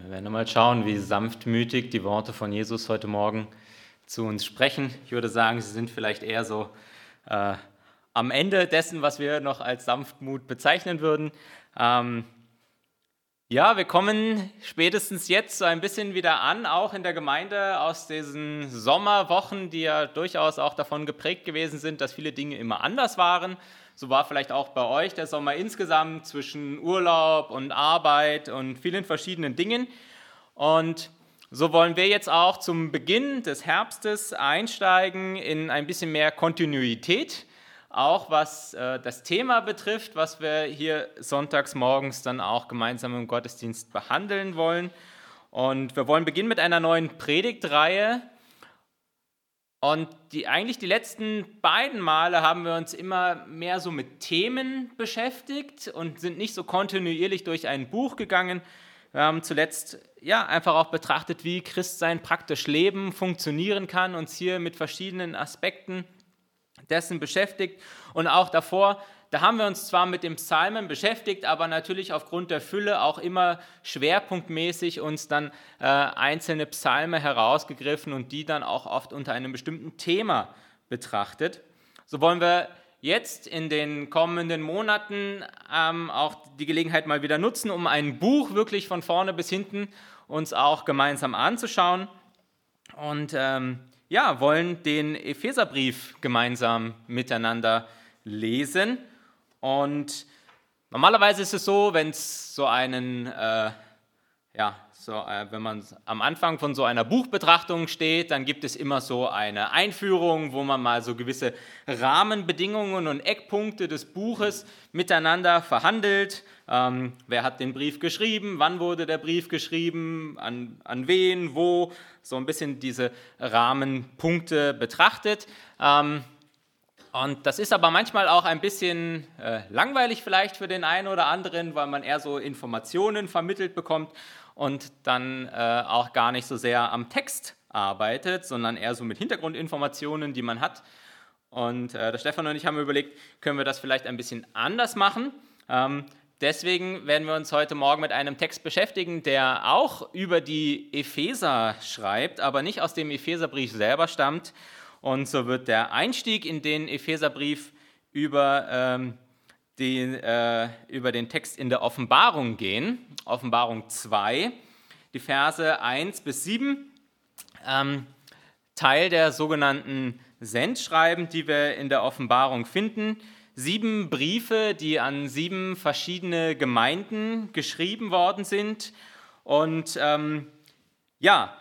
Wir werden mal schauen, wie sanftmütig die Worte von Jesus heute Morgen zu uns sprechen. Ich würde sagen, sie sind vielleicht eher so äh, am Ende dessen, was wir noch als Sanftmut bezeichnen würden. Ähm, ja, wir kommen spätestens jetzt so ein bisschen wieder an, auch in der Gemeinde aus diesen Sommerwochen, die ja durchaus auch davon geprägt gewesen sind, dass viele Dinge immer anders waren. So war vielleicht auch bei euch der Sommer insgesamt zwischen Urlaub und Arbeit und vielen verschiedenen Dingen. Und so wollen wir jetzt auch zum Beginn des Herbstes einsteigen in ein bisschen mehr Kontinuität auch was äh, das Thema betrifft, was wir hier sonntags morgens dann auch gemeinsam im Gottesdienst behandeln wollen. Und wir wollen beginnen mit einer neuen Predigtreihe. Und die, eigentlich die letzten beiden Male haben wir uns immer mehr so mit Themen beschäftigt und sind nicht so kontinuierlich durch ein Buch gegangen. Wir haben zuletzt ja einfach auch betrachtet, wie Christsein praktisch Leben funktionieren kann, uns hier mit verschiedenen Aspekten dessen beschäftigt. Und auch davor, da haben wir uns zwar mit dem Psalmen beschäftigt, aber natürlich aufgrund der Fülle auch immer schwerpunktmäßig uns dann äh, einzelne Psalme herausgegriffen und die dann auch oft unter einem bestimmten Thema betrachtet. So wollen wir jetzt in den kommenden Monaten ähm, auch die Gelegenheit mal wieder nutzen, um ein Buch wirklich von vorne bis hinten uns auch gemeinsam anzuschauen. Und ähm, ja, wollen den Epheserbrief gemeinsam miteinander lesen. Und normalerweise ist es so, wenn es so einen, äh, ja, so, äh, wenn man am Anfang von so einer Buchbetrachtung steht, dann gibt es immer so eine Einführung, wo man mal so gewisse Rahmenbedingungen und Eckpunkte des Buches miteinander verhandelt. Ähm, wer hat den Brief geschrieben? Wann wurde der Brief geschrieben? An, an wen? Wo? So ein bisschen diese Rahmenpunkte betrachtet. Ähm, und das ist aber manchmal auch ein bisschen äh, langweilig vielleicht für den einen oder anderen, weil man eher so Informationen vermittelt bekommt und dann äh, auch gar nicht so sehr am Text arbeitet, sondern eher so mit Hintergrundinformationen, die man hat. Und äh, der Stefan und ich haben überlegt, können wir das vielleicht ein bisschen anders machen. Ähm, Deswegen werden wir uns heute Morgen mit einem Text beschäftigen, der auch über die Epheser schreibt, aber nicht aus dem Epheserbrief selber stammt. Und so wird der Einstieg in den Epheserbrief über, ähm, den, äh, über den Text in der Offenbarung gehen. Offenbarung 2, die Verse 1 bis 7. Ähm, Teil der sogenannten Sendschreiben, die wir in der Offenbarung finden sieben Briefe, die an sieben verschiedene Gemeinden geschrieben worden sind. Und ähm, ja,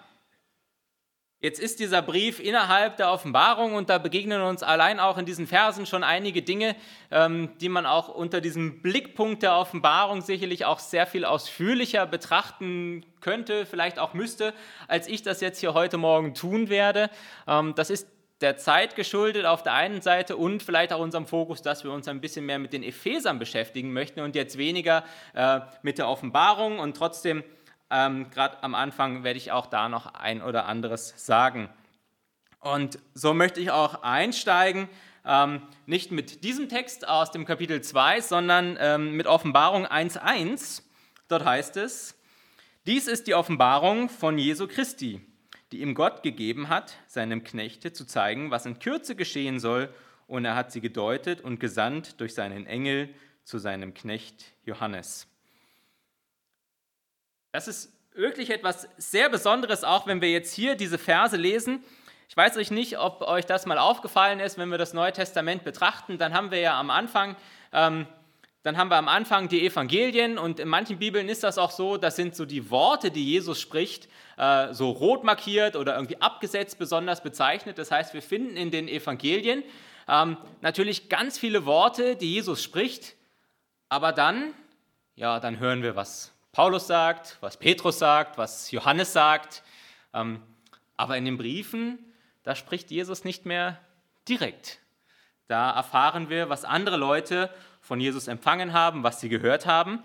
jetzt ist dieser Brief innerhalb der Offenbarung und da begegnen uns allein auch in diesen Versen schon einige Dinge, ähm, die man auch unter diesem Blickpunkt der Offenbarung sicherlich auch sehr viel ausführlicher betrachten könnte, vielleicht auch müsste, als ich das jetzt hier heute Morgen tun werde. Ähm, das ist der Zeit geschuldet auf der einen Seite und vielleicht auch unserem Fokus, dass wir uns ein bisschen mehr mit den Ephesern beschäftigen möchten und jetzt weniger äh, mit der Offenbarung. Und trotzdem, ähm, gerade am Anfang werde ich auch da noch ein oder anderes sagen. Und so möchte ich auch einsteigen, ähm, nicht mit diesem Text aus dem Kapitel 2, sondern ähm, mit Offenbarung 1.1. Dort heißt es, dies ist die Offenbarung von Jesu Christi die ihm Gott gegeben hat, seinem Knechte zu zeigen, was in Kürze geschehen soll, und er hat sie gedeutet und gesandt durch seinen Engel zu seinem Knecht Johannes. Das ist wirklich etwas sehr Besonderes, auch wenn wir jetzt hier diese Verse lesen. Ich weiß euch nicht, ob euch das mal aufgefallen ist, wenn wir das Neue Testament betrachten, dann haben wir ja am Anfang ähm, dann haben wir am Anfang die Evangelien und in manchen Bibeln ist das auch so, das sind so die Worte, die Jesus spricht, äh, so rot markiert oder irgendwie abgesetzt besonders bezeichnet. Das heißt, wir finden in den Evangelien ähm, natürlich ganz viele Worte, die Jesus spricht, aber dann, ja, dann hören wir, was Paulus sagt, was Petrus sagt, was Johannes sagt. Ähm, aber in den Briefen, da spricht Jesus nicht mehr direkt. Da erfahren wir, was andere Leute von Jesus empfangen haben, was sie gehört haben.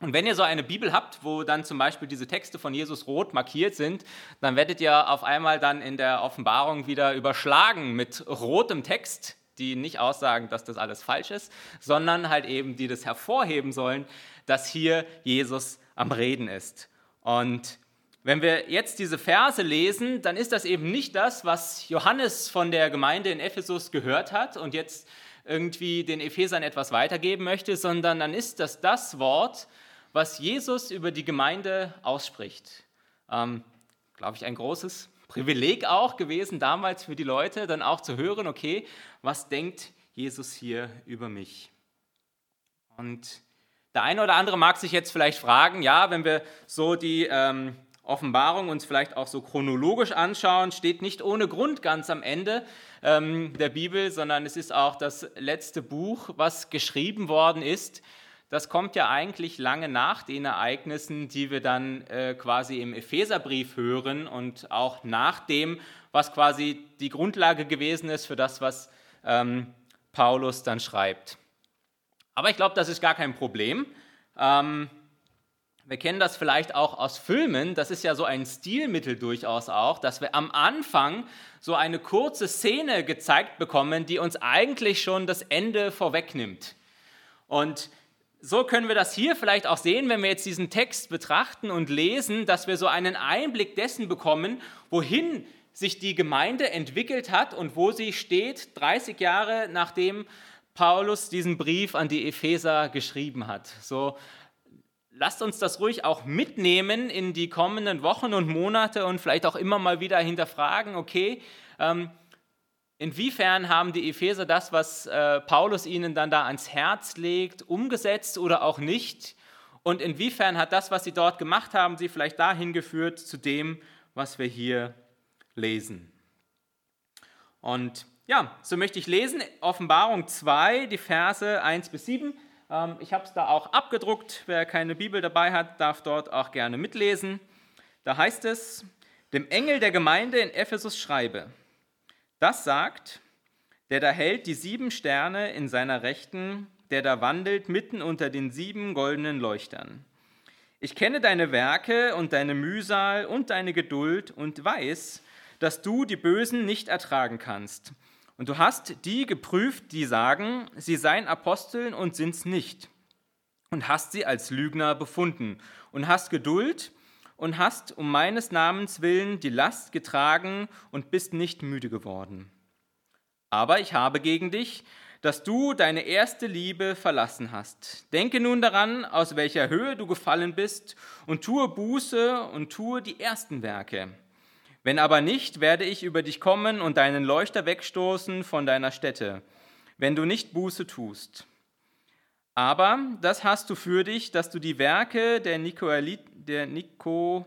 Und wenn ihr so eine Bibel habt, wo dann zum Beispiel diese Texte von Jesus rot markiert sind, dann werdet ihr auf einmal dann in der Offenbarung wieder überschlagen mit rotem Text, die nicht aussagen, dass das alles falsch ist, sondern halt eben, die das hervorheben sollen, dass hier Jesus am Reden ist. Und wenn wir jetzt diese Verse lesen, dann ist das eben nicht das, was Johannes von der Gemeinde in Ephesus gehört hat und jetzt irgendwie den Ephesern etwas weitergeben möchte, sondern dann ist das das Wort, was Jesus über die Gemeinde ausspricht. Ähm, Glaube ich, ein großes Privileg auch gewesen damals für die Leute, dann auch zu hören, okay, was denkt Jesus hier über mich? Und der eine oder andere mag sich jetzt vielleicht fragen, ja, wenn wir so die ähm, Offenbarung uns vielleicht auch so chronologisch anschauen, steht nicht ohne Grund ganz am Ende ähm, der Bibel, sondern es ist auch das letzte Buch, was geschrieben worden ist. Das kommt ja eigentlich lange nach den Ereignissen, die wir dann äh, quasi im Epheserbrief hören und auch nach dem, was quasi die Grundlage gewesen ist für das, was ähm, Paulus dann schreibt. Aber ich glaube, das ist gar kein Problem. Ähm, wir kennen das vielleicht auch aus Filmen, das ist ja so ein Stilmittel durchaus auch, dass wir am Anfang so eine kurze Szene gezeigt bekommen, die uns eigentlich schon das Ende vorwegnimmt. Und so können wir das hier vielleicht auch sehen, wenn wir jetzt diesen Text betrachten und lesen, dass wir so einen Einblick dessen bekommen, wohin sich die Gemeinde entwickelt hat und wo sie steht, 30 Jahre nachdem Paulus diesen Brief an die Epheser geschrieben hat. So lasst uns das ruhig auch mitnehmen in die kommenden Wochen und Monate und vielleicht auch immer mal wieder hinterfragen, okay, ähm, inwiefern haben die Epheser das, was äh, Paulus ihnen dann da ans Herz legt, umgesetzt oder auch nicht? Und inwiefern hat das, was sie dort gemacht haben, sie vielleicht dahin geführt zu dem, was wir hier lesen? Und ja, so möchte ich lesen, Offenbarung 2, die Verse 1 bis 7. Ähm, ich habe es da auch abgedruckt. Wer keine Bibel dabei hat, darf dort auch gerne mitlesen. Da heißt es, dem Engel der Gemeinde in Ephesus schreibe, das sagt, der da hält die sieben Sterne in seiner Rechten, der da wandelt mitten unter den sieben goldenen Leuchtern. Ich kenne deine Werke und deine Mühsal und deine Geduld und weiß, dass du die Bösen nicht ertragen kannst und du hast die geprüft, die sagen, sie seien Aposteln und sind's nicht. Und hast sie als Lügner befunden. Und hast Geduld und hast um meines Namens willen die Last getragen und bist nicht müde geworden. Aber ich habe gegen dich, dass du deine erste Liebe verlassen hast. Denke nun daran, aus welcher Höhe du gefallen bist, und tue Buße und tue die ersten Werke wenn aber nicht, werde ich über dich kommen und deinen Leuchter wegstoßen von deiner Stätte, wenn du nicht Buße tust. Aber das hast du für dich, dass du die Werke der, der Nikolaiten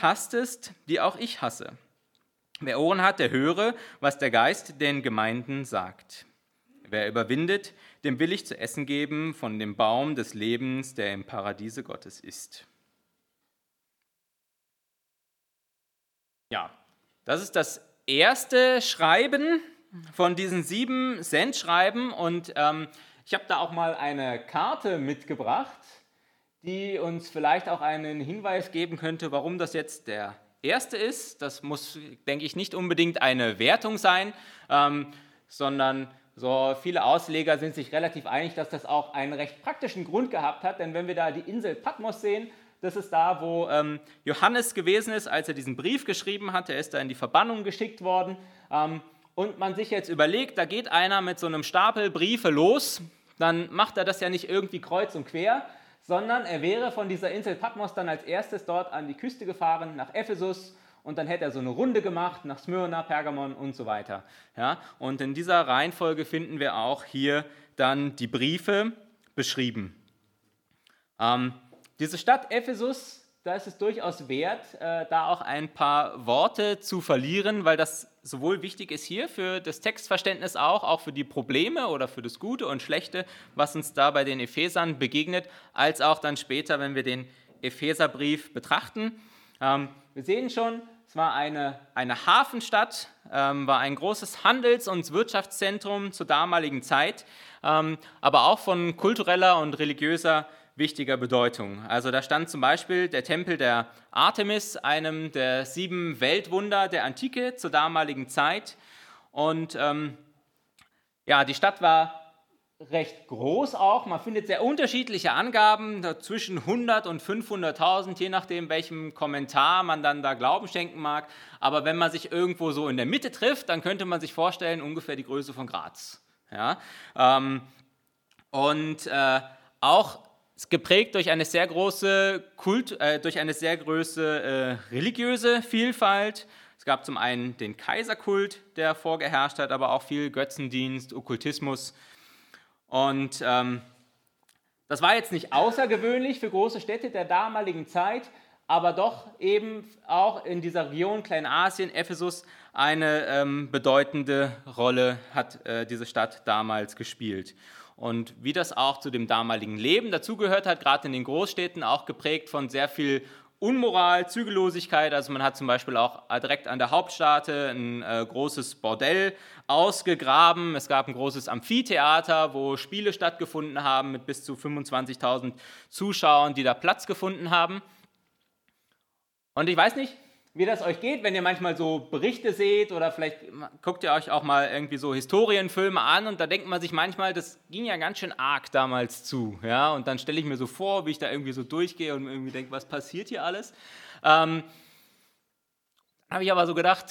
hasstest, die auch ich hasse. Wer Ohren hat, der höre, was der Geist den Gemeinden sagt. Wer überwindet, dem will ich zu essen geben von dem Baum des Lebens, der im Paradiese Gottes ist. Ja, das ist das erste Schreiben von diesen sieben Sendschreiben und ähm, ich habe da auch mal eine Karte mitgebracht, die uns vielleicht auch einen Hinweis geben könnte, warum das jetzt der erste ist. Das muss, denke ich, nicht unbedingt eine Wertung sein, ähm, sondern so viele Ausleger sind sich relativ einig, dass das auch einen recht praktischen Grund gehabt hat, denn wenn wir da die Insel Patmos sehen, das ist da, wo ähm, Johannes gewesen ist, als er diesen Brief geschrieben hat. Er ist da in die Verbannung geschickt worden. Ähm, und man sich jetzt überlegt, da geht einer mit so einem Stapel Briefe los, dann macht er das ja nicht irgendwie kreuz und quer, sondern er wäre von dieser Insel Patmos dann als erstes dort an die Küste gefahren, nach Ephesus, und dann hätte er so eine Runde gemacht nach Smyrna, Pergamon und so weiter. Ja, und in dieser Reihenfolge finden wir auch hier dann die Briefe beschrieben. Ähm, diese Stadt Ephesus, da ist es durchaus wert, äh, da auch ein paar Worte zu verlieren, weil das sowohl wichtig ist hier für das Textverständnis auch, auch für die Probleme oder für das Gute und Schlechte, was uns da bei den Ephesern begegnet, als auch dann später, wenn wir den Epheserbrief betrachten. Ähm, wir sehen schon, es war eine, eine Hafenstadt, ähm, war ein großes Handels- und Wirtschaftszentrum zur damaligen Zeit, ähm, aber auch von kultureller und religiöser wichtiger Bedeutung. Also da stand zum Beispiel der Tempel der Artemis, einem der sieben Weltwunder der Antike zur damaligen Zeit. Und ähm, ja, die Stadt war recht groß auch. Man findet sehr unterschiedliche Angaben zwischen 100 und 500.000, je nachdem, welchem Kommentar man dann da Glauben schenken mag. Aber wenn man sich irgendwo so in der Mitte trifft, dann könnte man sich vorstellen, ungefähr die Größe von Graz. Ja? Ähm, und äh, auch geprägt durch eine sehr große Kult, äh, durch eine sehr große äh, religiöse Vielfalt. Es gab zum einen den Kaiserkult, der vorgeherrscht hat, aber auch viel Götzendienst, Okkultismus. Und ähm, das war jetzt nicht außergewöhnlich für große Städte der damaligen Zeit, aber doch eben auch in dieser Region Kleinasien, Ephesus, eine ähm, bedeutende Rolle hat äh, diese Stadt damals gespielt. Und wie das auch zu dem damaligen Leben dazugehört hat, gerade in den Großstädten, auch geprägt von sehr viel Unmoral, Zügellosigkeit. Also man hat zum Beispiel auch direkt an der Hauptstraße ein äh, großes Bordell ausgegraben. Es gab ein großes Amphitheater, wo Spiele stattgefunden haben mit bis zu 25.000 Zuschauern, die da Platz gefunden haben. Und ich weiß nicht, wie das euch geht, wenn ihr manchmal so Berichte seht oder vielleicht guckt ihr euch auch mal irgendwie so Historienfilme an und da denkt man sich manchmal, das ging ja ganz schön arg damals zu. Ja? Und dann stelle ich mir so vor, wie ich da irgendwie so durchgehe und irgendwie denke, was passiert hier alles? Ähm, habe ich aber so gedacht,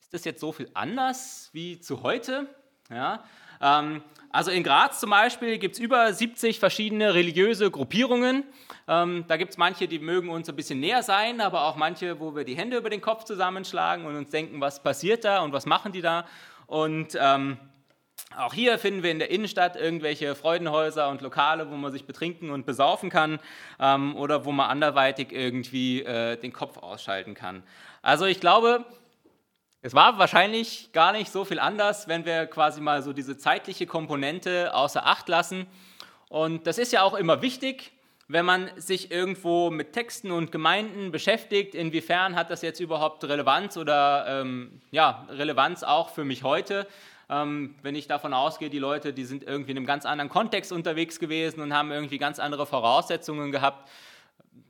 ist das jetzt so viel anders wie zu heute? Ja? Ähm, also in Graz zum Beispiel gibt es über 70 verschiedene religiöse Gruppierungen. Ähm, da gibt es manche, die mögen uns ein bisschen näher sein, aber auch manche, wo wir die Hände über den Kopf zusammenschlagen und uns denken, was passiert da und was machen die da. Und ähm, auch hier finden wir in der Innenstadt irgendwelche Freudenhäuser und Lokale, wo man sich betrinken und besaufen kann ähm, oder wo man anderweitig irgendwie äh, den Kopf ausschalten kann. Also ich glaube, es war wahrscheinlich gar nicht so viel anders, wenn wir quasi mal so diese zeitliche Komponente außer Acht lassen. Und das ist ja auch immer wichtig, wenn man sich irgendwo mit Texten und Gemeinden beschäftigt. Inwiefern hat das jetzt überhaupt Relevanz oder ähm, ja, Relevanz auch für mich heute? Ähm, wenn ich davon ausgehe, die Leute, die sind irgendwie in einem ganz anderen Kontext unterwegs gewesen und haben irgendwie ganz andere Voraussetzungen gehabt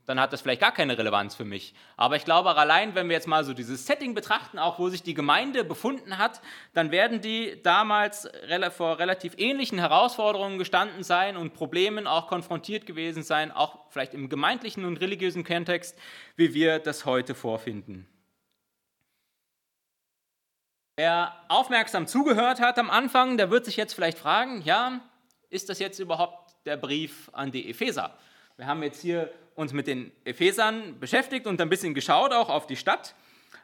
dann hat das vielleicht gar keine Relevanz für mich. Aber ich glaube, allein wenn wir jetzt mal so dieses Setting betrachten, auch wo sich die Gemeinde befunden hat, dann werden die damals vor relativ ähnlichen Herausforderungen gestanden sein und Problemen auch konfrontiert gewesen sein, auch vielleicht im gemeindlichen und religiösen Kontext, wie wir das heute vorfinden. Wer aufmerksam zugehört hat am Anfang, der wird sich jetzt vielleicht fragen, ja, ist das jetzt überhaupt der Brief an die Epheser? Wir haben jetzt hier uns mit den Ephesern beschäftigt und ein bisschen geschaut auch auf die Stadt.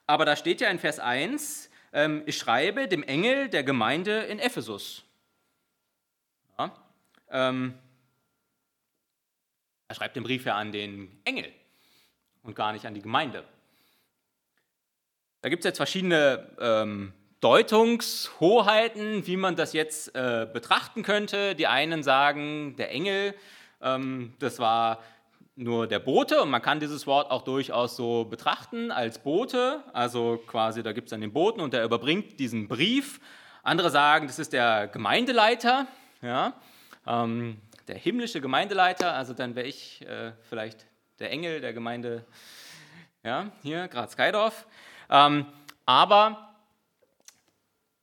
Aber da steht ja in Vers 1, ähm, ich schreibe dem Engel der Gemeinde in Ephesus. Ja, ähm, er schreibt den Brief ja an den Engel und gar nicht an die Gemeinde. Da gibt es jetzt verschiedene ähm, Deutungshoheiten, wie man das jetzt äh, betrachten könnte. Die einen sagen, der Engel, ähm, das war nur der Bote und man kann dieses Wort auch durchaus so betrachten als Bote. Also quasi, da gibt es dann den Boten und der überbringt diesen Brief. Andere sagen, das ist der Gemeindeleiter, ja, ähm, der himmlische Gemeindeleiter. Also dann wäre ich äh, vielleicht der Engel der Gemeinde, ja, hier, Graz-Geidorf. Ähm, aber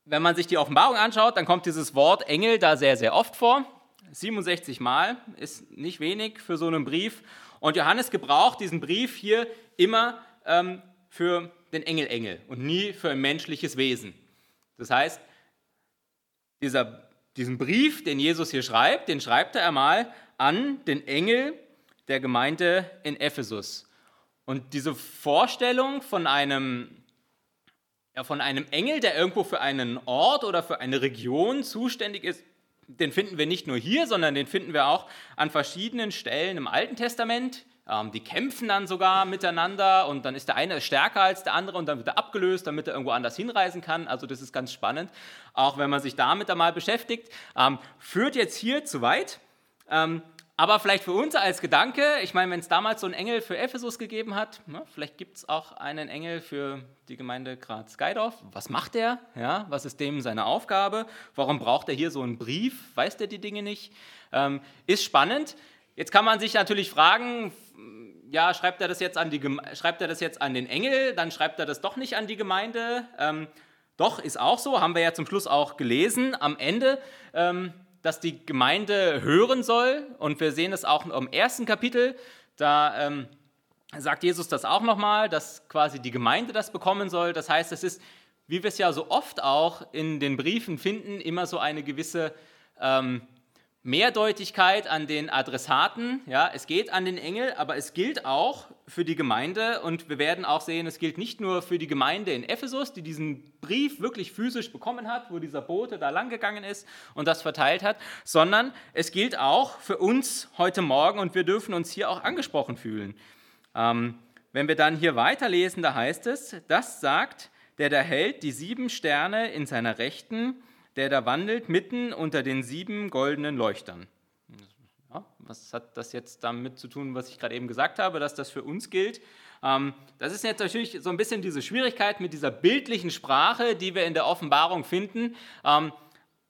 wenn man sich die Offenbarung anschaut, dann kommt dieses Wort Engel da sehr, sehr oft vor. 67 Mal ist nicht wenig für so einen Brief. Und Johannes gebraucht diesen Brief hier immer ähm, für den Engelengel und nie für ein menschliches Wesen. Das heißt, dieser, diesen Brief, den Jesus hier schreibt, den schreibt er einmal an den Engel der Gemeinde in Ephesus. Und diese Vorstellung von einem, ja, von einem Engel, der irgendwo für einen Ort oder für eine Region zuständig ist, den finden wir nicht nur hier, sondern den finden wir auch an verschiedenen Stellen im Alten Testament. Ähm, die kämpfen dann sogar miteinander und dann ist der eine stärker als der andere und dann wird er abgelöst, damit er irgendwo anders hinreisen kann. Also das ist ganz spannend, auch wenn man sich damit einmal beschäftigt. Ähm, führt jetzt hier zu weit. Ähm, aber vielleicht für uns als Gedanke, ich meine, wenn es damals so einen Engel für Ephesus gegeben hat, ne, vielleicht gibt es auch einen Engel für die Gemeinde Graz-Geidorf. Was macht er? Ja, was ist dem seine Aufgabe? Warum braucht er hier so einen Brief? Weiß der die Dinge nicht? Ähm, ist spannend. Jetzt kann man sich natürlich fragen, ja, schreibt er das jetzt an, die, schreibt er das jetzt an den Engel, dann schreibt er das doch nicht an die Gemeinde. Ähm, doch, ist auch so, haben wir ja zum Schluss auch gelesen. Am Ende ähm, dass die Gemeinde hören soll. Und wir sehen es auch im ersten Kapitel. Da ähm, sagt Jesus das auch nochmal, dass quasi die Gemeinde das bekommen soll. Das heißt, es ist, wie wir es ja so oft auch in den Briefen finden, immer so eine gewisse ähm, Mehrdeutigkeit an den Adressaten. Ja, es geht an den Engel, aber es gilt auch für die Gemeinde. Und wir werden auch sehen, es gilt nicht nur für die Gemeinde in Ephesus, die diesen Brief wirklich physisch bekommen hat, wo dieser Bote da langgegangen ist und das verteilt hat, sondern es gilt auch für uns heute Morgen und wir dürfen uns hier auch angesprochen fühlen. Ähm, wenn wir dann hier weiterlesen, da heißt es, das sagt, der da hält die sieben Sterne in seiner Rechten der da wandelt mitten unter den sieben goldenen Leuchtern. Ja, was hat das jetzt damit zu tun, was ich gerade eben gesagt habe, dass das für uns gilt? Ähm, das ist jetzt natürlich so ein bisschen diese Schwierigkeit mit dieser bildlichen Sprache, die wir in der Offenbarung finden. Ähm,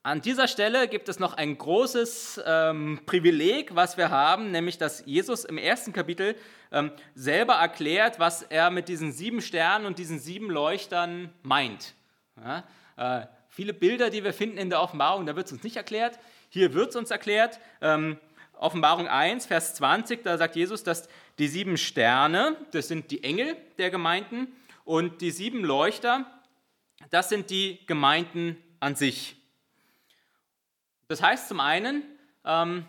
an dieser Stelle gibt es noch ein großes ähm, Privileg, was wir haben, nämlich dass Jesus im ersten Kapitel ähm, selber erklärt, was er mit diesen sieben Sternen und diesen sieben Leuchtern meint. Ja, äh, Viele Bilder, die wir finden in der Offenbarung, da wird es uns nicht erklärt. Hier wird es uns erklärt. Ähm, Offenbarung 1, Vers 20, da sagt Jesus, dass die sieben Sterne, das sind die Engel der Gemeinden, und die sieben Leuchter, das sind die Gemeinden an sich. Das heißt zum einen, ähm,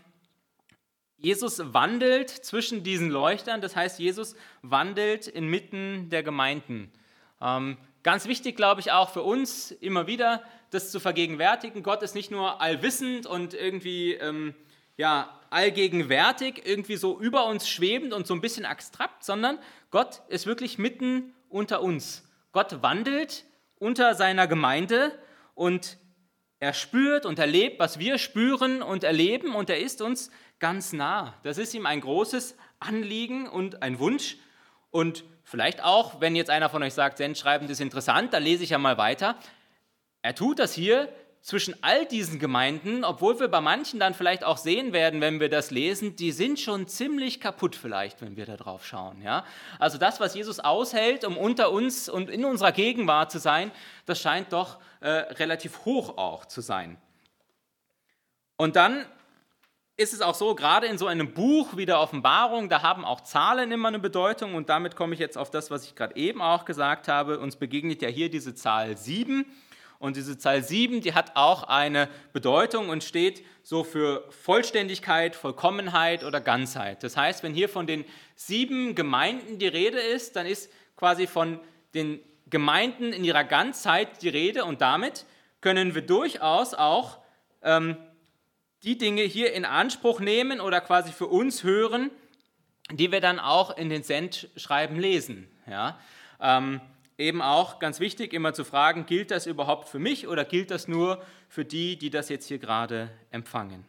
Jesus wandelt zwischen diesen Leuchtern, das heißt, Jesus wandelt inmitten der Gemeinden. Ähm, ganz wichtig, glaube ich, auch für uns immer wieder, das zu vergegenwärtigen. Gott ist nicht nur allwissend und irgendwie ähm, ja, allgegenwärtig, irgendwie so über uns schwebend und so ein bisschen abstrakt, sondern Gott ist wirklich mitten unter uns. Gott wandelt unter seiner Gemeinde und er spürt und erlebt, was wir spüren und erleben und er ist uns ganz nah. Das ist ihm ein großes Anliegen und ein Wunsch. Und vielleicht auch, wenn jetzt einer von euch sagt, Sendschreiben ist interessant, dann lese ich ja mal weiter. Er tut das hier zwischen all diesen Gemeinden, obwohl wir bei manchen dann vielleicht auch sehen werden, wenn wir das lesen, die sind schon ziemlich kaputt vielleicht, wenn wir da drauf schauen. Ja? Also das, was Jesus aushält, um unter uns und in unserer Gegenwart zu sein, das scheint doch äh, relativ hoch auch zu sein. Und dann ist es auch so, gerade in so einem Buch wie der Offenbarung, da haben auch Zahlen immer eine Bedeutung und damit komme ich jetzt auf das, was ich gerade eben auch gesagt habe. Uns begegnet ja hier diese Zahl 7 und diese Zahl 7, die hat auch eine Bedeutung und steht so für Vollständigkeit, Vollkommenheit oder Ganzheit. Das heißt, wenn hier von den sieben Gemeinden die Rede ist, dann ist quasi von den Gemeinden in ihrer Ganzheit die Rede und damit können wir durchaus auch ähm, die Dinge hier in Anspruch nehmen oder quasi für uns hören, die wir dann auch in den Sendschreiben lesen. Ja? Ähm, eben auch ganz wichtig, immer zu fragen, gilt das überhaupt für mich oder gilt das nur für die, die das jetzt hier gerade empfangen?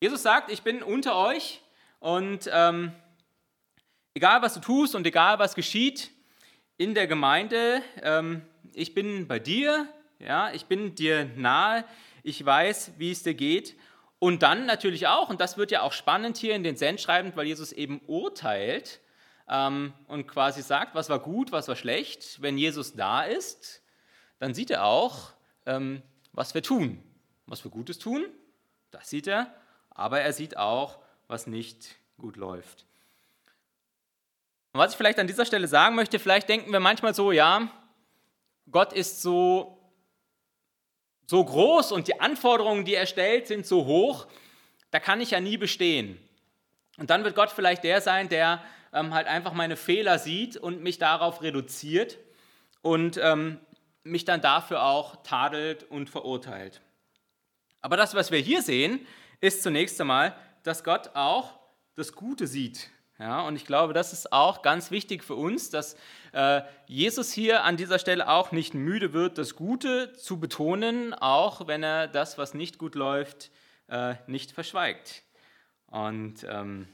Jesus sagt, ich bin unter euch und ähm, egal was du tust und egal was geschieht in der Gemeinde, ähm, ich bin bei dir, ja, ich bin dir nahe, ich weiß, wie es dir geht. Und dann natürlich auch, und das wird ja auch spannend hier in den Sendschreiben, weil Jesus eben urteilt, ähm, und quasi sagt, was war gut, was war schlecht. Wenn Jesus da ist, dann sieht er auch, ähm, was wir tun. Was wir Gutes tun, das sieht er, aber er sieht auch, was nicht gut läuft. Und was ich vielleicht an dieser Stelle sagen möchte, vielleicht denken wir manchmal so, ja, Gott ist so, so groß und die Anforderungen, die er stellt, sind so hoch, da kann ich ja nie bestehen. Und dann wird Gott vielleicht der sein, der ähm, halt einfach meine Fehler sieht und mich darauf reduziert und ähm, mich dann dafür auch tadelt und verurteilt. Aber das, was wir hier sehen, ist zunächst einmal, dass Gott auch das Gute sieht. Ja, und ich glaube, das ist auch ganz wichtig für uns, dass äh, Jesus hier an dieser Stelle auch nicht müde wird, das Gute zu betonen, auch wenn er das, was nicht gut läuft, äh, nicht verschweigt. Und ähm,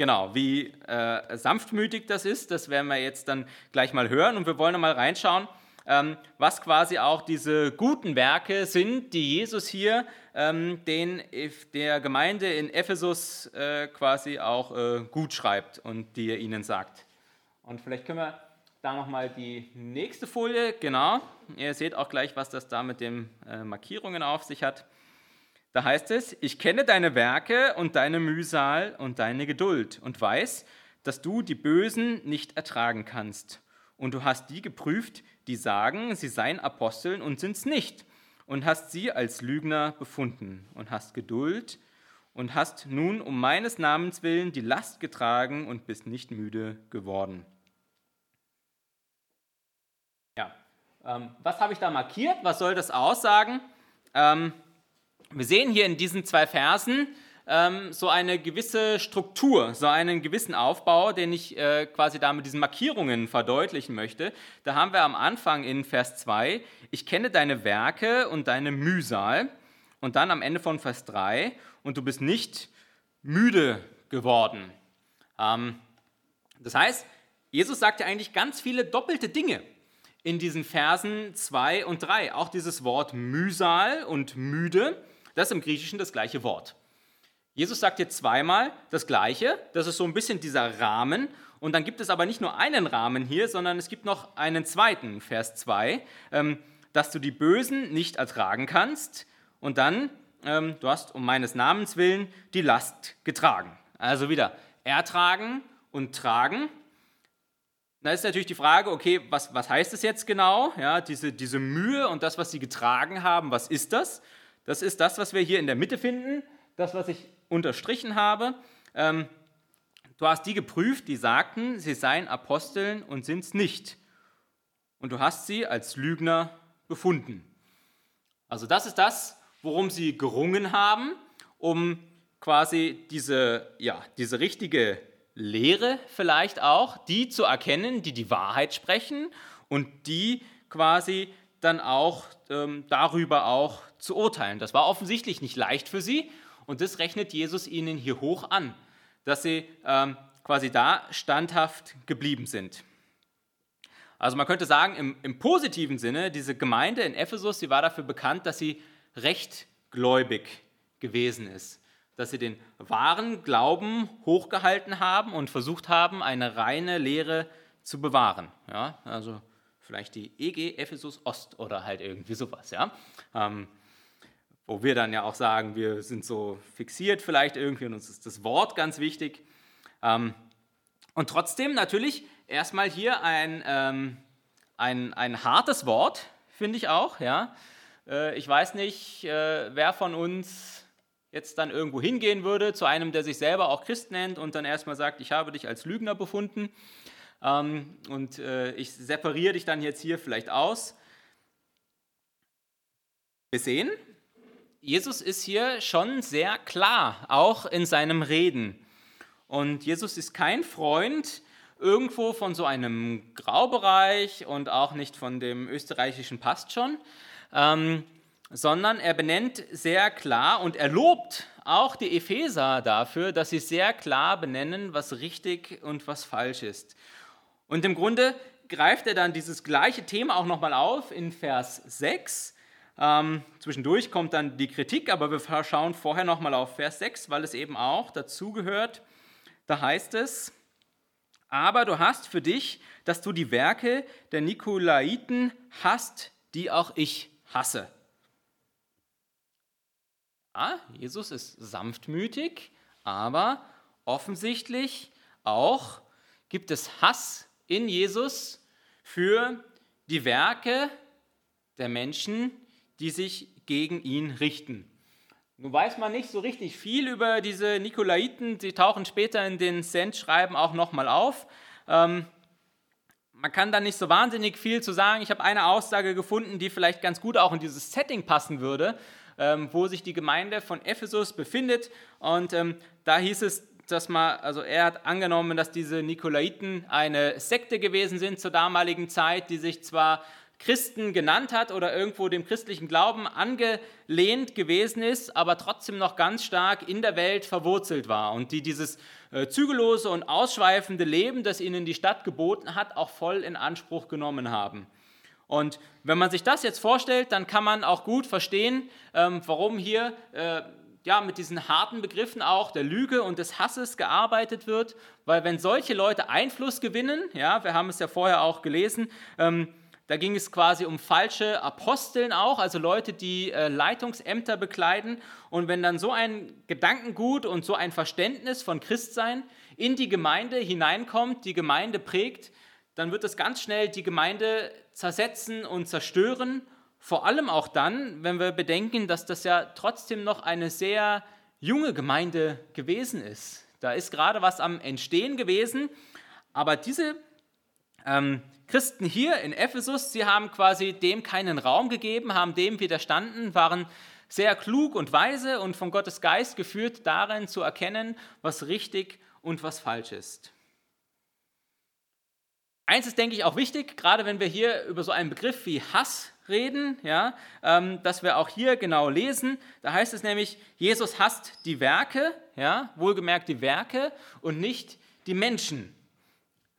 Genau, wie äh, sanftmütig das ist, das werden wir jetzt dann gleich mal hören und wir wollen mal reinschauen, ähm, was quasi auch diese guten Werke sind, die Jesus hier ähm, den, der Gemeinde in Ephesus äh, quasi auch äh, gut schreibt und die er ihnen sagt. Und vielleicht können wir da nochmal die nächste Folie, genau. Ihr seht auch gleich, was das da mit den äh, Markierungen auf sich hat. Da heißt es, ich kenne deine Werke und deine Mühsal und deine Geduld und weiß, dass du die Bösen nicht ertragen kannst. Und du hast die geprüft, die sagen, sie seien Aposteln und sind's nicht. Und hast sie als Lügner befunden und hast Geduld und hast nun um meines Namens willen die Last getragen und bist nicht müde geworden. Ja, ähm, was habe ich da markiert? Was soll das aussagen? Ähm, wir sehen hier in diesen zwei Versen ähm, so eine gewisse Struktur, so einen gewissen Aufbau, den ich äh, quasi da mit diesen Markierungen verdeutlichen möchte. Da haben wir am Anfang in Vers 2, ich kenne deine Werke und deine Mühsal. Und dann am Ende von Vers 3, und du bist nicht müde geworden. Ähm, das heißt, Jesus sagt ja eigentlich ganz viele doppelte Dinge in diesen Versen 2 und 3. Auch dieses Wort Mühsal und müde das ist im Griechischen das gleiche Wort. Jesus sagt hier zweimal das Gleiche. Das ist so ein bisschen dieser Rahmen. Und dann gibt es aber nicht nur einen Rahmen hier, sondern es gibt noch einen zweiten, Vers 2, ähm, dass du die Bösen nicht ertragen kannst. Und dann, ähm, du hast um meines Namens willen die Last getragen. Also wieder ertragen und tragen. Da ist natürlich die Frage, okay, was, was heißt das jetzt genau? Ja, diese, diese Mühe und das, was sie getragen haben, was ist das? Das ist das, was wir hier in der Mitte finden, das, was ich unterstrichen habe. Ähm, du hast die geprüft, die sagten, sie seien Aposteln und sind es nicht. Und du hast sie als Lügner befunden. Also das ist das, worum sie gerungen haben, um quasi diese, ja, diese richtige Lehre vielleicht auch, die zu erkennen, die die Wahrheit sprechen und die quasi dann auch ähm, darüber auch zu urteilen. Das war offensichtlich nicht leicht für sie und das rechnet Jesus ihnen hier hoch an, dass sie ähm, quasi da standhaft geblieben sind. Also man könnte sagen, im, im positiven Sinne, diese Gemeinde in Ephesus, sie war dafür bekannt, dass sie rechtgläubig gewesen ist, dass sie den wahren Glauben hochgehalten haben und versucht haben, eine reine Lehre zu bewahren. Ja, also vielleicht die EG Ephesus Ost oder halt irgendwie sowas, ja. Ähm, wo wir dann ja auch sagen, wir sind so fixiert vielleicht irgendwie und uns ist das Wort ganz wichtig. Ähm, und trotzdem natürlich erstmal hier ein, ähm, ein, ein hartes Wort, finde ich auch, ja. Äh, ich weiß nicht, äh, wer von uns jetzt dann irgendwo hingehen würde zu einem, der sich selber auch Christ nennt und dann erstmal sagt, ich habe dich als Lügner befunden. Ähm, und äh, ich separiere dich dann jetzt hier vielleicht aus. Wir sehen, Jesus ist hier schon sehr klar, auch in seinem Reden. Und Jesus ist kein Freund irgendwo von so einem Graubereich und auch nicht von dem österreichischen Passt schon, ähm, sondern er benennt sehr klar und er lobt auch die Epheser dafür, dass sie sehr klar benennen, was richtig und was falsch ist. Und im Grunde greift er dann dieses gleiche Thema auch nochmal auf in Vers 6. Ähm, zwischendurch kommt dann die Kritik, aber wir schauen vorher nochmal auf Vers 6, weil es eben auch dazugehört. Da heißt es, aber du hast für dich, dass du die Werke der Nikolaiten hast, die auch ich hasse. Ja, Jesus ist sanftmütig, aber offensichtlich auch gibt es Hass in Jesus für die Werke der Menschen, die sich gegen ihn richten. Nun weiß man nicht so richtig viel über diese Nikolaiten, sie tauchen später in den Sendschreiben auch nochmal auf. Ähm, man kann da nicht so wahnsinnig viel zu sagen. Ich habe eine Aussage gefunden, die vielleicht ganz gut auch in dieses Setting passen würde, ähm, wo sich die Gemeinde von Ephesus befindet. Und ähm, da hieß es, dass man, also er hat angenommen, dass diese Nikolaiten eine Sekte gewesen sind zur damaligen Zeit, die sich zwar Christen genannt hat oder irgendwo dem christlichen Glauben angelehnt gewesen ist, aber trotzdem noch ganz stark in der Welt verwurzelt war und die dieses äh, zügellose und ausschweifende Leben, das ihnen die Stadt geboten hat, auch voll in Anspruch genommen haben. Und wenn man sich das jetzt vorstellt, dann kann man auch gut verstehen, ähm, warum hier äh, ja, mit diesen harten Begriffen auch der Lüge und des Hasses gearbeitet wird, weil wenn solche Leute Einfluss gewinnen, ja, wir haben es ja vorher auch gelesen, ähm, da ging es quasi um falsche Aposteln auch, also Leute, die äh, Leitungsämter bekleiden. Und wenn dann so ein Gedankengut und so ein Verständnis von Christsein in die Gemeinde hineinkommt, die Gemeinde prägt, dann wird es ganz schnell die Gemeinde zersetzen und zerstören vor allem auch dann, wenn wir bedenken, dass das ja trotzdem noch eine sehr junge Gemeinde gewesen ist. Da ist gerade was am Entstehen gewesen, aber diese ähm, Christen hier in Ephesus, sie haben quasi dem keinen Raum gegeben, haben dem widerstanden, waren sehr klug und weise und von Gottes Geist geführt, darin zu erkennen, was richtig und was falsch ist. Eins ist, denke ich, auch wichtig, gerade wenn wir hier über so einen Begriff wie Hass reden, ja, ähm, dass wir auch hier genau lesen. Da heißt es nämlich, Jesus hasst die Werke, ja, wohlgemerkt die Werke und nicht die Menschen.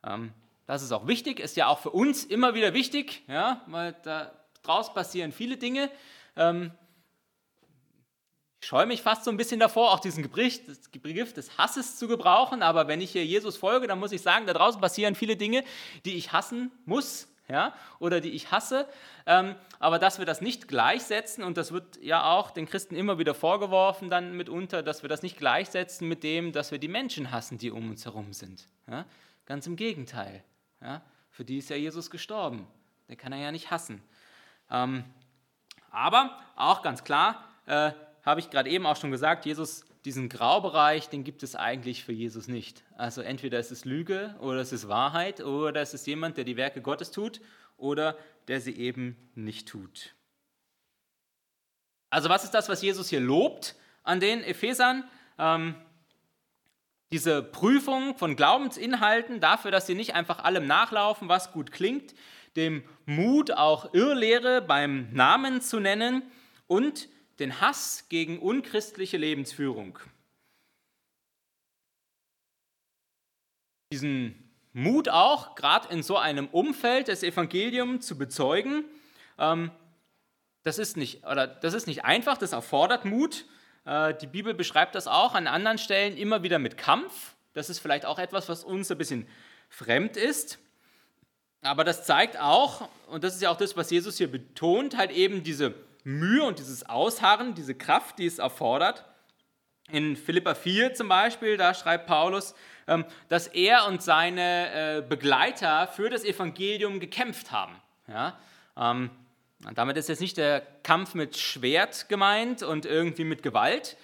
Ähm, das ist auch wichtig, ist ja auch für uns immer wieder wichtig, ja, weil da draus passieren viele Dinge. Ähm, ich scheue mich fast so ein bisschen davor, auch diesen Begriff des Hasses zu gebrauchen, aber wenn ich hier Jesus folge, dann muss ich sagen, da draußen passieren viele Dinge, die ich hassen muss, ja, oder die ich hasse, ähm, aber dass wir das nicht gleichsetzen, und das wird ja auch den Christen immer wieder vorgeworfen dann mitunter, dass wir das nicht gleichsetzen mit dem, dass wir die Menschen hassen, die um uns herum sind. Ja? Ganz im Gegenteil. Ja? Für die ist ja Jesus gestorben. Den kann er ja nicht hassen. Ähm, aber auch ganz klar, äh, habe ich gerade eben auch schon gesagt, Jesus diesen Graubereich, den gibt es eigentlich für Jesus nicht. Also entweder es ist Lüge oder es ist Wahrheit oder es ist jemand, der die Werke Gottes tut oder der sie eben nicht tut. Also was ist das, was Jesus hier lobt an den Ephesern? Ähm, diese Prüfung von Glaubensinhalten dafür, dass sie nicht einfach allem nachlaufen, was gut klingt, dem Mut, auch Irrlehre beim Namen zu nennen und den Hass gegen unchristliche Lebensführung. Diesen Mut auch, gerade in so einem Umfeld das Evangelium zu bezeugen, ähm, das, ist nicht, oder das ist nicht einfach, das erfordert Mut. Äh, die Bibel beschreibt das auch an anderen Stellen immer wieder mit Kampf. Das ist vielleicht auch etwas, was uns ein bisschen fremd ist. Aber das zeigt auch, und das ist ja auch das, was Jesus hier betont, halt eben diese Mühe und dieses Ausharren, diese Kraft, die es erfordert. In Philippa 4 zum Beispiel, da schreibt Paulus, ähm, dass er und seine äh, Begleiter für das Evangelium gekämpft haben. Ja? Ähm, damit ist jetzt nicht der Kampf mit Schwert gemeint und irgendwie mit Gewalt.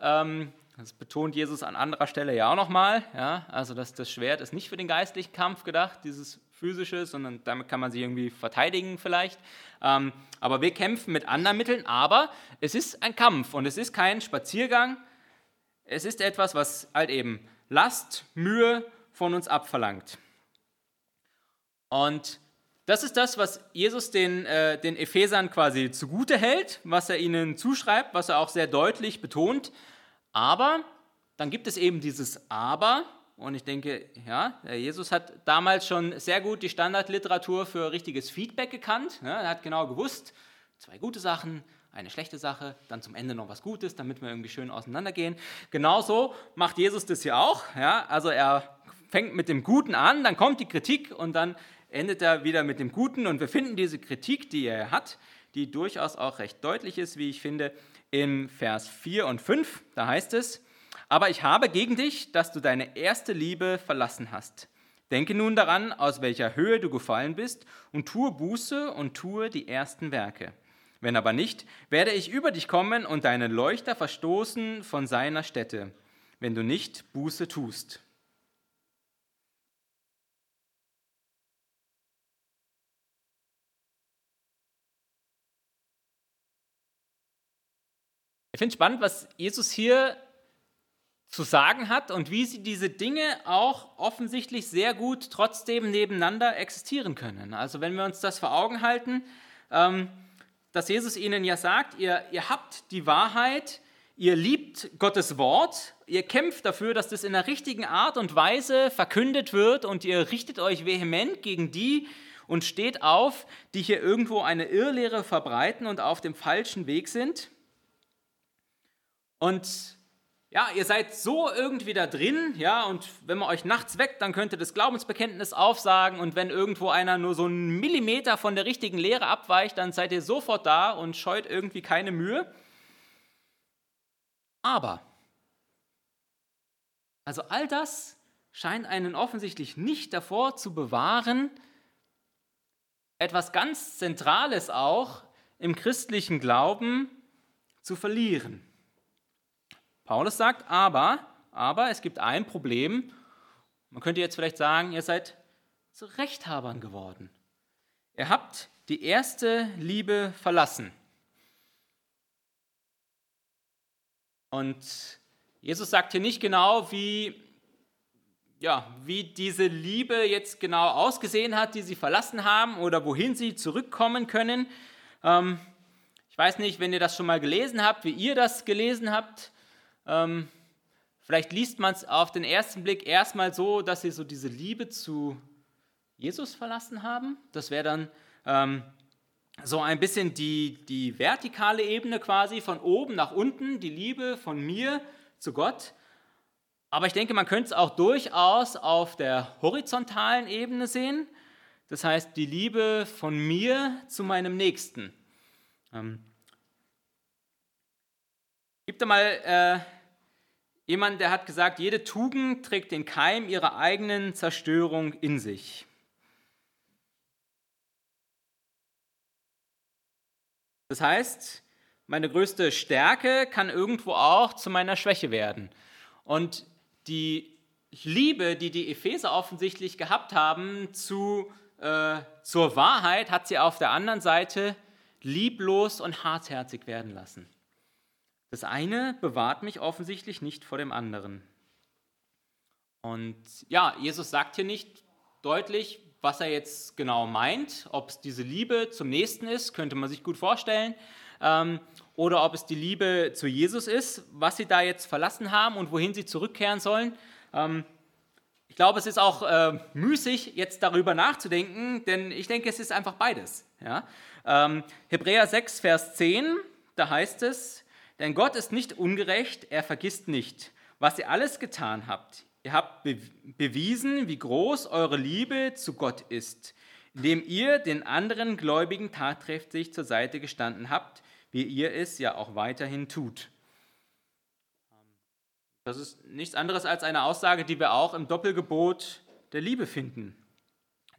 Ähm, das betont Jesus an anderer Stelle ja auch nochmal. Also dass das Schwert ist nicht für den geistlichen Kampf gedacht, dieses physische, sondern damit kann man sich irgendwie verteidigen vielleicht. Ähm, aber wir kämpfen mit anderen Mitteln, aber es ist ein Kampf und es ist kein Spaziergang. Es ist etwas, was halt eben Last, Mühe von uns abverlangt. Und das ist das, was Jesus den, äh, den Ephesern quasi zugute hält, was er ihnen zuschreibt, was er auch sehr deutlich betont. Aber dann gibt es eben dieses Aber, und ich denke, ja, Jesus hat damals schon sehr gut die Standardliteratur für richtiges Feedback gekannt. Er hat genau gewusst, zwei gute Sachen, eine schlechte Sache, dann zum Ende noch was Gutes, damit wir irgendwie schön auseinandergehen. Genauso macht Jesus das hier auch. Ja? Also er fängt mit dem Guten an, dann kommt die Kritik und dann endet er wieder mit dem Guten. Und wir finden diese Kritik, die er hat, die durchaus auch recht deutlich ist, wie ich finde, in Vers 4 und 5. Da heißt es, aber ich habe gegen dich, dass du deine erste Liebe verlassen hast. Denke nun daran, aus welcher Höhe du gefallen bist, und tue Buße und tue die ersten Werke. Wenn aber nicht, werde ich über dich kommen und deinen Leuchter verstoßen von seiner Stätte, wenn du nicht Buße tust. Ich finde spannend, was Jesus hier zu sagen hat und wie sie diese Dinge auch offensichtlich sehr gut trotzdem nebeneinander existieren können. Also wenn wir uns das vor Augen halten, ähm, dass Jesus ihnen ja sagt, ihr, ihr habt die Wahrheit, ihr liebt Gottes Wort, ihr kämpft dafür, dass das in der richtigen Art und Weise verkündet wird und ihr richtet euch vehement gegen die und steht auf, die hier irgendwo eine Irrlehre verbreiten und auf dem falschen Weg sind. Und ja, ihr seid so irgendwie da drin, ja, und wenn man euch nachts weckt, dann könnt ihr das Glaubensbekenntnis aufsagen und wenn irgendwo einer nur so einen Millimeter von der richtigen Lehre abweicht, dann seid ihr sofort da und scheut irgendwie keine Mühe. Aber, also all das scheint einen offensichtlich nicht davor zu bewahren, etwas ganz Zentrales auch im christlichen Glauben zu verlieren. Paulus sagt aber, aber es gibt ein Problem. Man könnte jetzt vielleicht sagen, ihr seid zu Rechthabern geworden. Ihr habt die erste Liebe verlassen. Und Jesus sagt hier nicht genau, wie ja, wie diese Liebe jetzt genau ausgesehen hat, die sie verlassen haben oder wohin sie zurückkommen können. Ähm, ich weiß nicht, wenn ihr das schon mal gelesen habt, wie ihr das gelesen habt. Ähm, vielleicht liest man es auf den ersten Blick erstmal so, dass sie so diese Liebe zu Jesus verlassen haben. Das wäre dann ähm, so ein bisschen die, die vertikale Ebene quasi von oben nach unten, die Liebe von mir zu Gott. Aber ich denke, man könnte es auch durchaus auf der horizontalen Ebene sehen. Das heißt, die Liebe von mir zu meinem Nächsten. Ähm, gibt da mal äh, jemand, der hat gesagt, jede Tugend trägt den Keim ihrer eigenen Zerstörung in sich. Das heißt, meine größte Stärke kann irgendwo auch zu meiner Schwäche werden. Und die Liebe, die die Epheser offensichtlich gehabt haben zu, äh, zur Wahrheit, hat sie auf der anderen Seite lieblos und hartherzig werden lassen. Das eine bewahrt mich offensichtlich nicht vor dem anderen. Und ja, Jesus sagt hier nicht deutlich, was er jetzt genau meint, ob es diese Liebe zum Nächsten ist, könnte man sich gut vorstellen, ähm, oder ob es die Liebe zu Jesus ist, was sie da jetzt verlassen haben und wohin sie zurückkehren sollen. Ähm, ich glaube, es ist auch äh, müßig, jetzt darüber nachzudenken, denn ich denke, es ist einfach beides. Ja? Ähm, Hebräer 6, Vers 10, da heißt es, denn Gott ist nicht ungerecht, er vergisst nicht, was ihr alles getan habt. Ihr habt be bewiesen, wie groß eure Liebe zu Gott ist, indem ihr den anderen Gläubigen tatkräftig zur Seite gestanden habt, wie ihr es ja auch weiterhin tut. Das ist nichts anderes als eine Aussage, die wir auch im Doppelgebot der Liebe finden.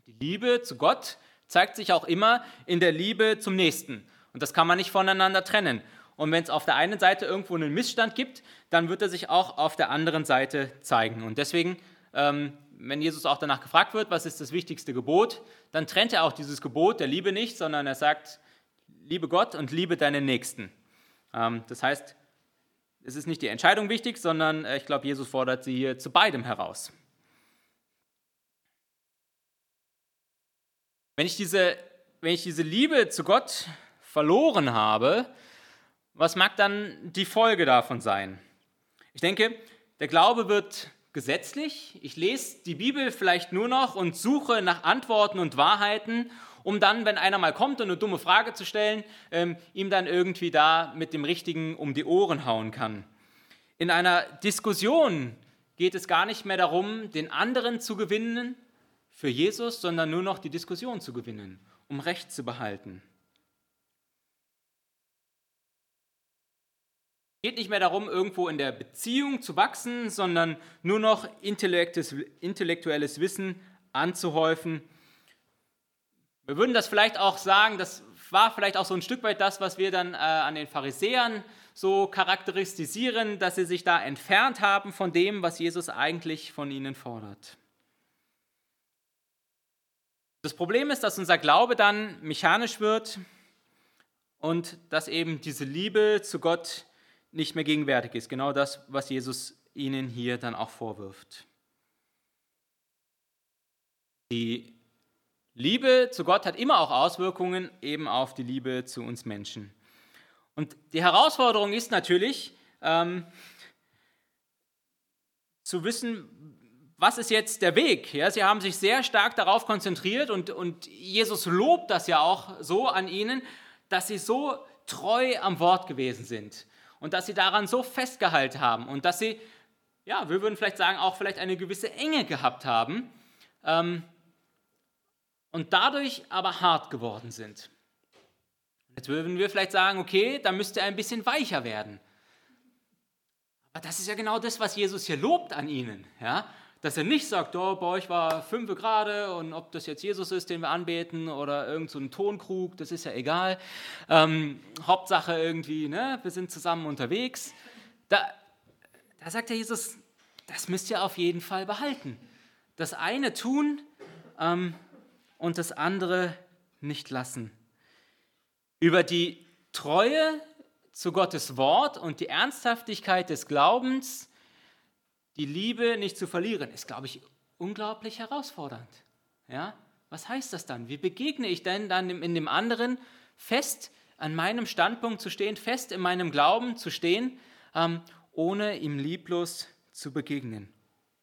Die Liebe zu Gott zeigt sich auch immer in der Liebe zum Nächsten. Und das kann man nicht voneinander trennen. Und wenn es auf der einen Seite irgendwo einen Missstand gibt, dann wird er sich auch auf der anderen Seite zeigen. Und deswegen, ähm, wenn Jesus auch danach gefragt wird, was ist das wichtigste Gebot, dann trennt er auch dieses Gebot der Liebe nicht, sondern er sagt, liebe Gott und liebe deinen Nächsten. Ähm, das heißt, es ist nicht die Entscheidung wichtig, sondern äh, ich glaube, Jesus fordert sie hier zu beidem heraus. Wenn ich diese, wenn ich diese Liebe zu Gott verloren habe, was mag dann die Folge davon sein? Ich denke, der Glaube wird gesetzlich. Ich lese die Bibel vielleicht nur noch und suche nach Antworten und Wahrheiten um dann, wenn einer mal kommt und eine dumme Frage zu stellen, ähm, ihm dann irgendwie da mit dem Richtigen um die Ohren hauen kann. In einer Diskussion geht es gar nicht mehr darum, den anderen zu gewinnen für Jesus, sondern nur noch die Diskussion zu gewinnen, um Recht zu behalten. Geht nicht mehr darum, irgendwo in der Beziehung zu wachsen, sondern nur noch intellektuelles Wissen anzuhäufen wir würden das vielleicht auch sagen, das war vielleicht auch so ein Stück weit das, was wir dann äh, an den Pharisäern so charakterisieren, dass sie sich da entfernt haben von dem, was Jesus eigentlich von ihnen fordert. Das Problem ist, dass unser Glaube dann mechanisch wird und dass eben diese Liebe zu Gott nicht mehr gegenwärtig ist. Genau das, was Jesus ihnen hier dann auch vorwirft. Die Liebe zu Gott hat immer auch Auswirkungen eben auf die Liebe zu uns Menschen. Und die Herausforderung ist natürlich, ähm, zu wissen, was ist jetzt der Weg? Ja, sie haben sich sehr stark darauf konzentriert und, und Jesus lobt das ja auch so an ihnen, dass sie so treu am Wort gewesen sind. Und dass sie daran so festgehalten haben und dass sie, ja, wir würden vielleicht sagen, auch vielleicht eine gewisse Enge gehabt haben ähm, und dadurch aber hart geworden sind. Jetzt würden wir vielleicht sagen, okay, da müsste er ein bisschen weicher werden. Aber das ist ja genau das, was Jesus hier lobt an ihnen. Ja? Dass er nicht sagt, oh, bei euch war fünf gerade und ob das jetzt Jesus ist, den wir anbeten oder irgend so Tonkrug, das ist ja egal. Ähm, Hauptsache irgendwie, ne, wir sind zusammen unterwegs. Da, da sagt der Jesus, das müsst ihr auf jeden Fall behalten. Das eine tun ähm, und das andere nicht lassen. Über die Treue zu Gottes Wort und die Ernsthaftigkeit des Glaubens die Liebe nicht zu verlieren, ist, glaube ich, unglaublich herausfordernd. Ja? Was heißt das dann? Wie begegne ich denn dann in dem anderen fest an meinem Standpunkt zu stehen, fest in meinem Glauben zu stehen, ähm, ohne ihm lieblos zu begegnen?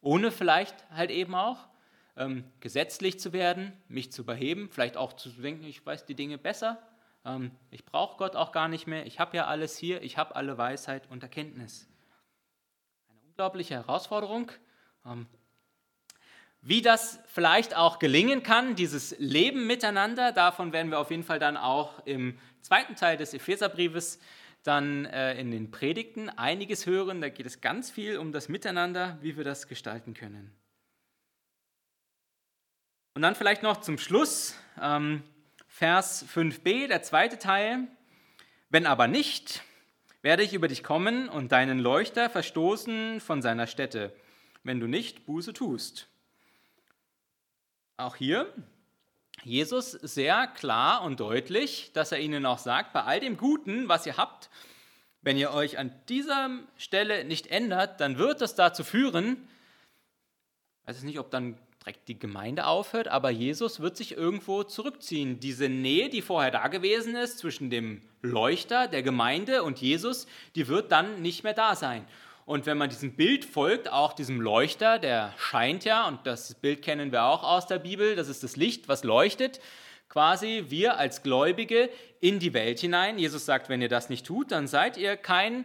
Ohne vielleicht halt eben auch ähm, gesetzlich zu werden, mich zu beheben, vielleicht auch zu denken, ich weiß die Dinge besser, ähm, ich brauche Gott auch gar nicht mehr, ich habe ja alles hier, ich habe alle Weisheit und Erkenntnis unglaubliche Herausforderung. Ähm, wie das vielleicht auch gelingen kann, dieses Leben miteinander, davon werden wir auf jeden Fall dann auch im zweiten Teil des Epheserbriefes dann äh, in den Predigten einiges hören. Da geht es ganz viel um das Miteinander, wie wir das gestalten können. Und dann vielleicht noch zum Schluss ähm, Vers 5b, der zweite Teil. Wenn aber nicht, werde ich über dich kommen und deinen Leuchter verstoßen von seiner Stätte, wenn du nicht Buße tust. Auch hier Jesus sehr klar und deutlich, dass er ihnen auch sagt, bei all dem Guten, was ihr habt, wenn ihr euch an dieser Stelle nicht ändert, dann wird das dazu führen, ich weiß nicht, ob dann direkt die Gemeinde aufhört, aber Jesus wird sich irgendwo zurückziehen. Diese Nähe, die vorher da gewesen ist zwischen dem Leuchter der Gemeinde und Jesus, die wird dann nicht mehr da sein. Und wenn man diesem Bild folgt, auch diesem Leuchter, der scheint ja, und das Bild kennen wir auch aus der Bibel, das ist das Licht, was leuchtet, quasi wir als Gläubige in die Welt hinein. Jesus sagt, wenn ihr das nicht tut, dann seid ihr kein,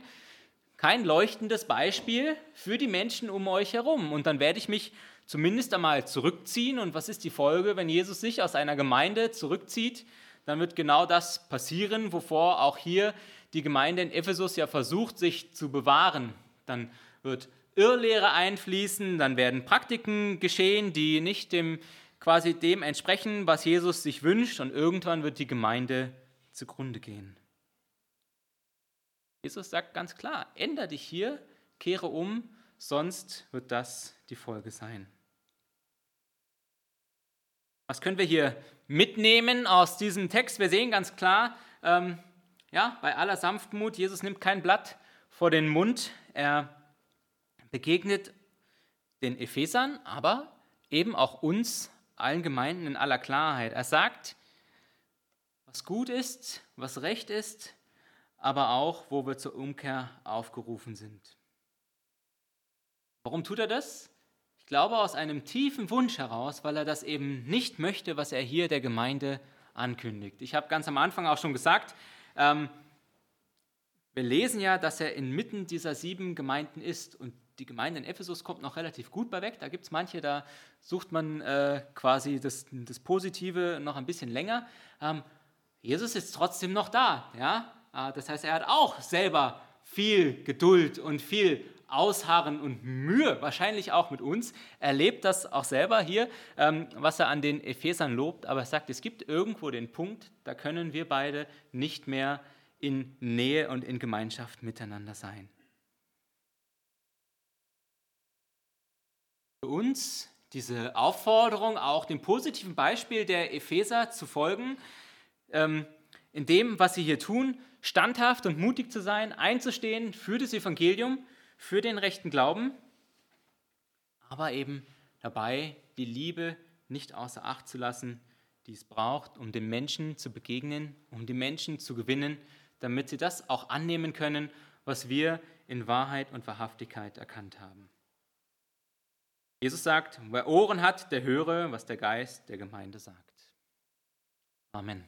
kein leuchtendes Beispiel für die Menschen um euch herum. Und dann werde ich mich zumindest einmal zurückziehen. Und was ist die Folge, wenn Jesus sich aus einer Gemeinde zurückzieht? Dann wird genau das passieren, wovor auch hier die Gemeinde in Ephesus ja versucht, sich zu bewahren. Dann wird Irrlehre einfließen, dann werden Praktiken geschehen, die nicht dem, quasi dem entsprechen, was Jesus sich wünscht, und irgendwann wird die Gemeinde zugrunde gehen. Jesus sagt ganz klar, ändere dich hier, kehre um, sonst wird das die Folge sein. Was können wir hier mitnehmen aus diesem Text? Wir sehen ganz klar, ähm, ja, bei aller Sanftmut, Jesus nimmt kein Blatt vor den Mund. Er begegnet den Ephesern, aber eben auch uns, allen Gemeinden in aller Klarheit. Er sagt, was gut ist, was recht ist, aber auch, wo wir zur Umkehr aufgerufen sind. Warum tut er das? Ich glaube aus einem tiefen Wunsch heraus, weil er das eben nicht möchte, was er hier der Gemeinde ankündigt. Ich habe ganz am Anfang auch schon gesagt, ähm, wir lesen ja, dass er inmitten dieser sieben Gemeinden ist und die Gemeinde in Ephesus kommt noch relativ gut bei weg. Da gibt es manche, da sucht man äh, quasi das, das, Positive noch ein bisschen länger. Ähm, Jesus ist trotzdem noch da. Ja? Äh, das heißt, er hat auch selber viel Geduld und viel Ausharren und Mühe, wahrscheinlich auch mit uns, erlebt das auch selber hier, ähm, was er an den Ephesern lobt, aber er sagt, es gibt irgendwo den Punkt, da können wir beide nicht mehr in Nähe und in Gemeinschaft miteinander sein. Für uns diese Aufforderung, auch dem positiven Beispiel der Epheser zu folgen, ähm, in dem, was sie hier tun, standhaft und mutig zu sein, einzustehen für das Evangelium, für den rechten Glauben, aber eben dabei die Liebe nicht außer Acht zu lassen, die es braucht, um den Menschen zu begegnen, um die Menschen zu gewinnen, damit sie das auch annehmen können, was wir in Wahrheit und Wahrhaftigkeit erkannt haben. Jesus sagt, wer Ohren hat, der höre, was der Geist der Gemeinde sagt. Amen.